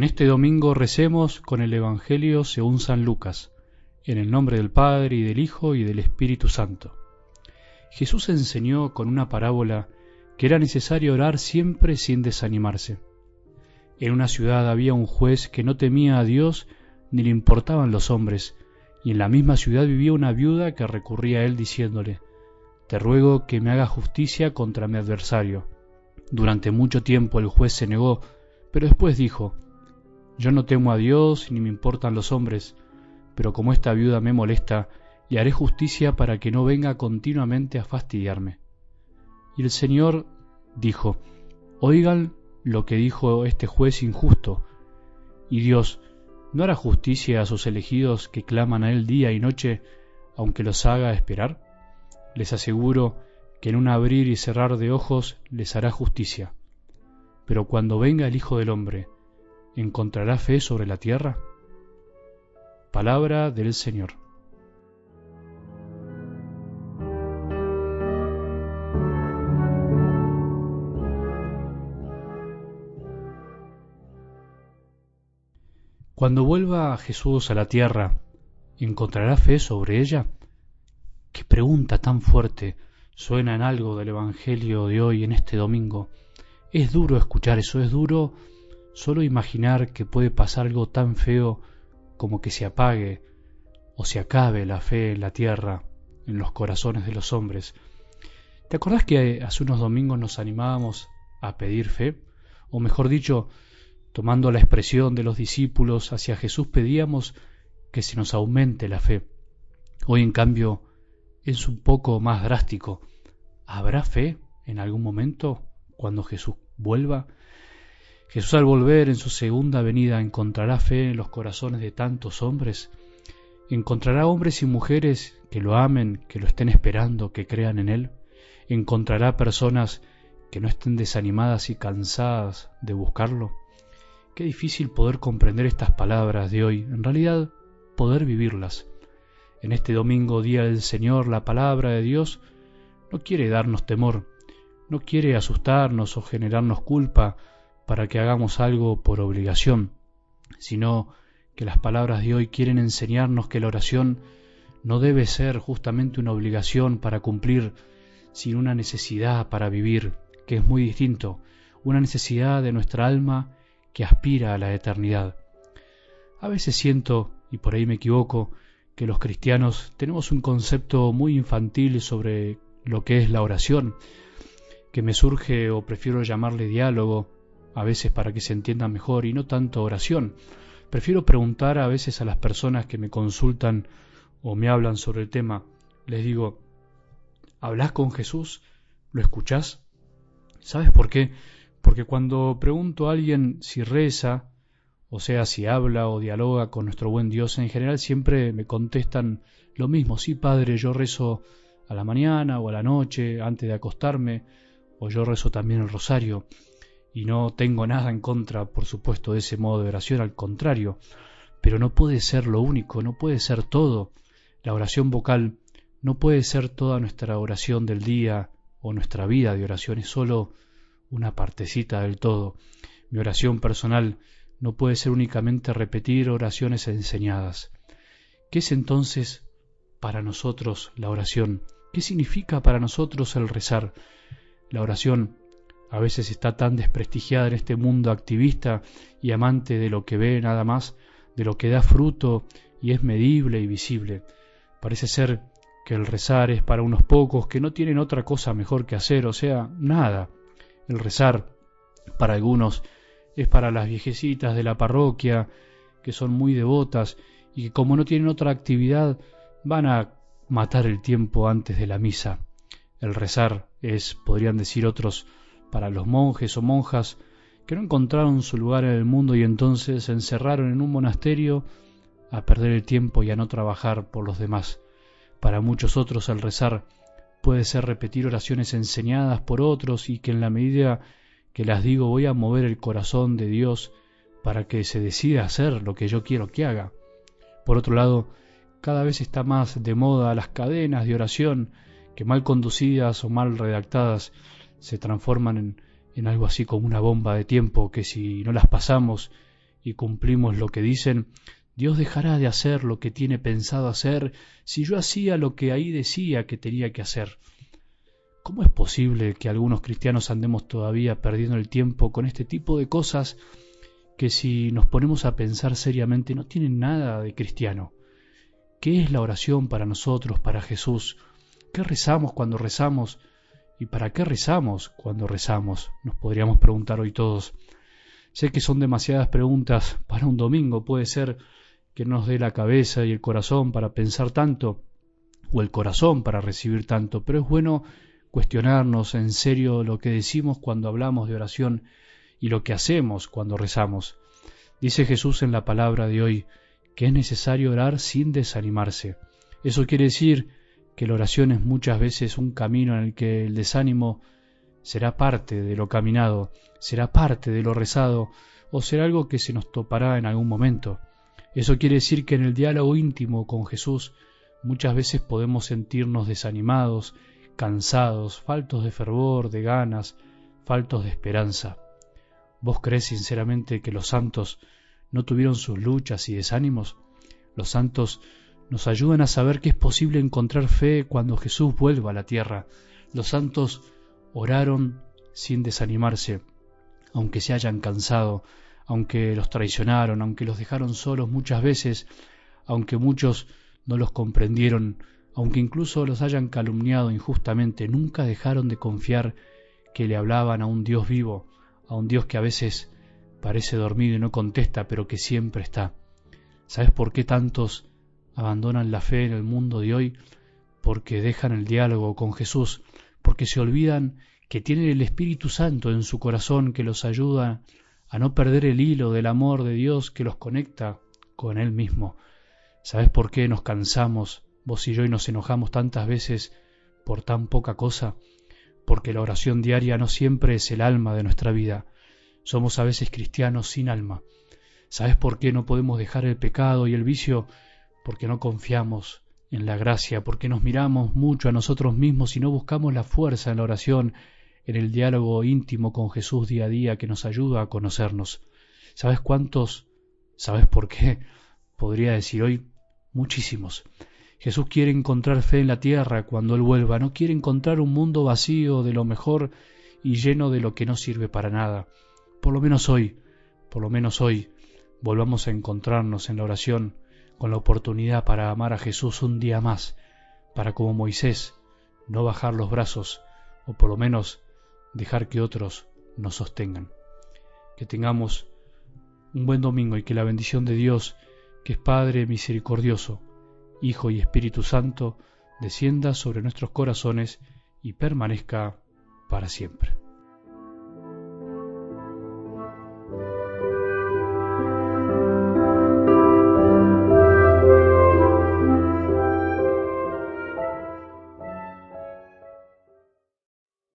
En este domingo recemos con el Evangelio según San Lucas, en el nombre del Padre y del Hijo y del Espíritu Santo. Jesús enseñó con una parábola que era necesario orar siempre sin desanimarse. En una ciudad había un juez que no temía a Dios ni le importaban los hombres, y en la misma ciudad vivía una viuda que recurría a él diciéndole, Te ruego que me haga justicia contra mi adversario. Durante mucho tiempo el juez se negó, pero después dijo, Yo no temo a Dios ni me importan los hombres, pero como esta viuda me molesta, le haré justicia para que no venga continuamente a fastidiarme. Y el Señor dijo, Oigan lo que dijo este juez injusto. Y Dios, ¿no hará justicia a sus elegidos que claman a Él día y noche, aunque los haga esperar? Les aseguro que en un abrir y cerrar de ojos les hará justicia. Pero cuando venga el Hijo del Hombre, ¿encontrará fe sobre la tierra? Palabra del Señor. Cuando vuelva Jesús a la tierra, ¿encontrará fe sobre ella? Qué pregunta tan fuerte suena en algo del Evangelio de hoy en este domingo. Es duro escuchar eso, es duro solo imaginar que puede pasar algo tan feo como que se apague o se acabe la fe en la tierra, en los corazones de los hombres. ¿Te acordás que hace unos domingos nos animábamos a pedir fe? O mejor dicho, tomando la expresión de los discípulos hacia Jesús pedíamos que se nos aumente la fe. Hoy en cambio es un poco más drástico. ¿Habrá fe en algún momento cuando Jesús vuelva? Jesús al volver en su segunda venida encontrará fe en los corazones de tantos hombres. Encontrará hombres y mujeres que lo amen, que lo estén esperando, que crean en Él. Encontrará personas que no estén desanimadas y cansadas de buscarlo. Qué difícil poder comprender estas palabras de hoy, en realidad poder vivirlas. En este domingo, día del Señor, la palabra de Dios no quiere darnos temor, no quiere asustarnos o generarnos culpa para que hagamos algo por obligación, sino que las palabras de hoy quieren enseñarnos que la oración no debe ser justamente una obligación para cumplir, sino una necesidad para vivir, que es muy distinto, una necesidad de nuestra alma que aspira a la eternidad. A veces siento, y por ahí me equivoco, que los cristianos tenemos un concepto muy infantil sobre lo que es la oración, que me surge o prefiero llamarle diálogo, a veces para que se entienda mejor y no tanto oración. Prefiero preguntar a veces a las personas que me consultan o me hablan sobre el tema, les digo, ¿hablas con Jesús? ¿Lo escuchás? ¿Sabes por qué? Porque cuando pregunto a alguien si reza, o sea, si habla o dialoga con nuestro buen Dios, en general siempre me contestan lo mismo, sí, Padre, yo rezo a la mañana o a la noche antes de acostarme, o yo rezo también el rosario, y no tengo nada en contra, por supuesto, de ese modo de oración, al contrario, pero no puede ser lo único, no puede ser todo. La oración vocal no puede ser toda nuestra oración del día o nuestra vida de oración, es solo una partecita del todo. Mi oración personal no puede ser únicamente repetir oraciones enseñadas. ¿Qué es entonces para nosotros la oración? ¿Qué significa para nosotros el rezar? La oración a veces está tan desprestigiada en este mundo activista y amante de lo que ve nada más, de lo que da fruto y es medible y visible. Parece ser que el rezar es para unos pocos que no tienen otra cosa mejor que hacer, o sea, nada. El rezar para algunos es para las viejecitas de la parroquia, que son muy devotas y que como no tienen otra actividad van a matar el tiempo antes de la misa. El rezar es, podrían decir otros, para los monjes o monjas que no encontraron su lugar en el mundo y entonces se encerraron en un monasterio a perder el tiempo y a no trabajar por los demás. Para muchos otros el rezar puede ser repetir oraciones enseñadas por otros y que en la medida que las digo voy a mover el corazón de Dios para que se decida hacer lo que yo quiero que haga. Por otro lado, cada vez está más de moda las cadenas de oración que mal conducidas o mal redactadas se transforman en, algo así como una bomba de tiempo que si no las pasamos y cumplimos lo que dicen, Dios dejará de hacer lo que tiene pensado hacer si yo hacía lo que ahí decía que tenía que hacer. ¿Cómo es posible que algunos cristianos andemos todavía perdiendo el tiempo con este tipo de cosas que si nos ponemos a pensar seriamente no tienen nada de cristiano? ¿Qué es la oración para nosotros, para Jesús? ¿Qué rezamos cuando rezamos? ¿Y para qué rezamos cuando rezamos? Nos podríamos preguntar hoy todos. Sé que son demasiadas preguntas para un domingo, puede ser que nos dé la cabeza y el corazón para pensar tanto, o el corazón para recibir tanto, pero es bueno cuestionarnos en serio lo que decimos cuando hablamos de oración y lo que hacemos cuando rezamos. Dice Jesús en la palabra de hoy que es necesario orar sin desanimarse. Eso quiere decir que la oración es muchas veces un camino en el que el desánimo será parte de lo caminado, será parte de lo rezado, o será algo que se nos topará en algún momento. Eso quiere decir que en el diálogo íntimo con Jesús muchas veces podemos sentirnos desanimados, cansados, faltos de fervor, de ganas, faltos de esperanza. ¿Vos crees sinceramente que los santos no tuvieron sus luchas y desánimos? Los santos nos ayudan a saber que es posible encontrar fe cuando Jesús vuelva a la tierra. Los santos oraron sin desanimarse, aunque se hayan cansado, aunque los traicionaron, aunque los dejaron solos muchas veces, aunque muchos no los comprendieron, aunque incluso los hayan calumniado injustamente, nunca dejaron de confiar que le hablaban a un Dios vivo, a un Dios que a veces parece dormido y no contesta, pero que siempre está. ¿Sabes por qué tantos abandonan la fe en el mundo de hoy? Porque dejan el diálogo con Jesús, porque se olvidan que tienen el Espíritu Santo en su corazón que los ayuda a no perder el hilo del amor de Dios que los conecta con Él mismo. ¿Sabes por qué nos cansamos vos y yo y nos enojamos tantas veces por tan poca cosa, porque la oración diaria no siempre es el alma de nuestra vida. Somos a veces cristianos sin alma. ¿Sabes por qué no podemos dejar el pecado y el vicio? Porque no confiamos en la gracia, porque nos miramos mucho a nosotros mismos y no buscamos la fuerza en la oración, en el diálogo íntimo con Jesús día a día que nos ayuda a conocernos. ¿Sabes cuántos? ¿Sabes por qué? Podría decir hoy muchísimos. Jesús quiere encontrar fe en la tierra cuando Él vuelva, no quiere encontrar un mundo vacío de lo mejor y lleno de lo que no sirve para nada. Por lo menos hoy, por lo menos hoy, volvamos a encontrarnos en la oración con la oportunidad para amar a Jesús un día más, para como Moisés no bajar los brazos o por lo menos dejar que otros nos sostengan. Que tengamos un buen domingo y que la bendición de Dios, que es Padre misericordioso, Hijo y Espíritu Santo, descienda sobre nuestros corazones y permanezca para siempre.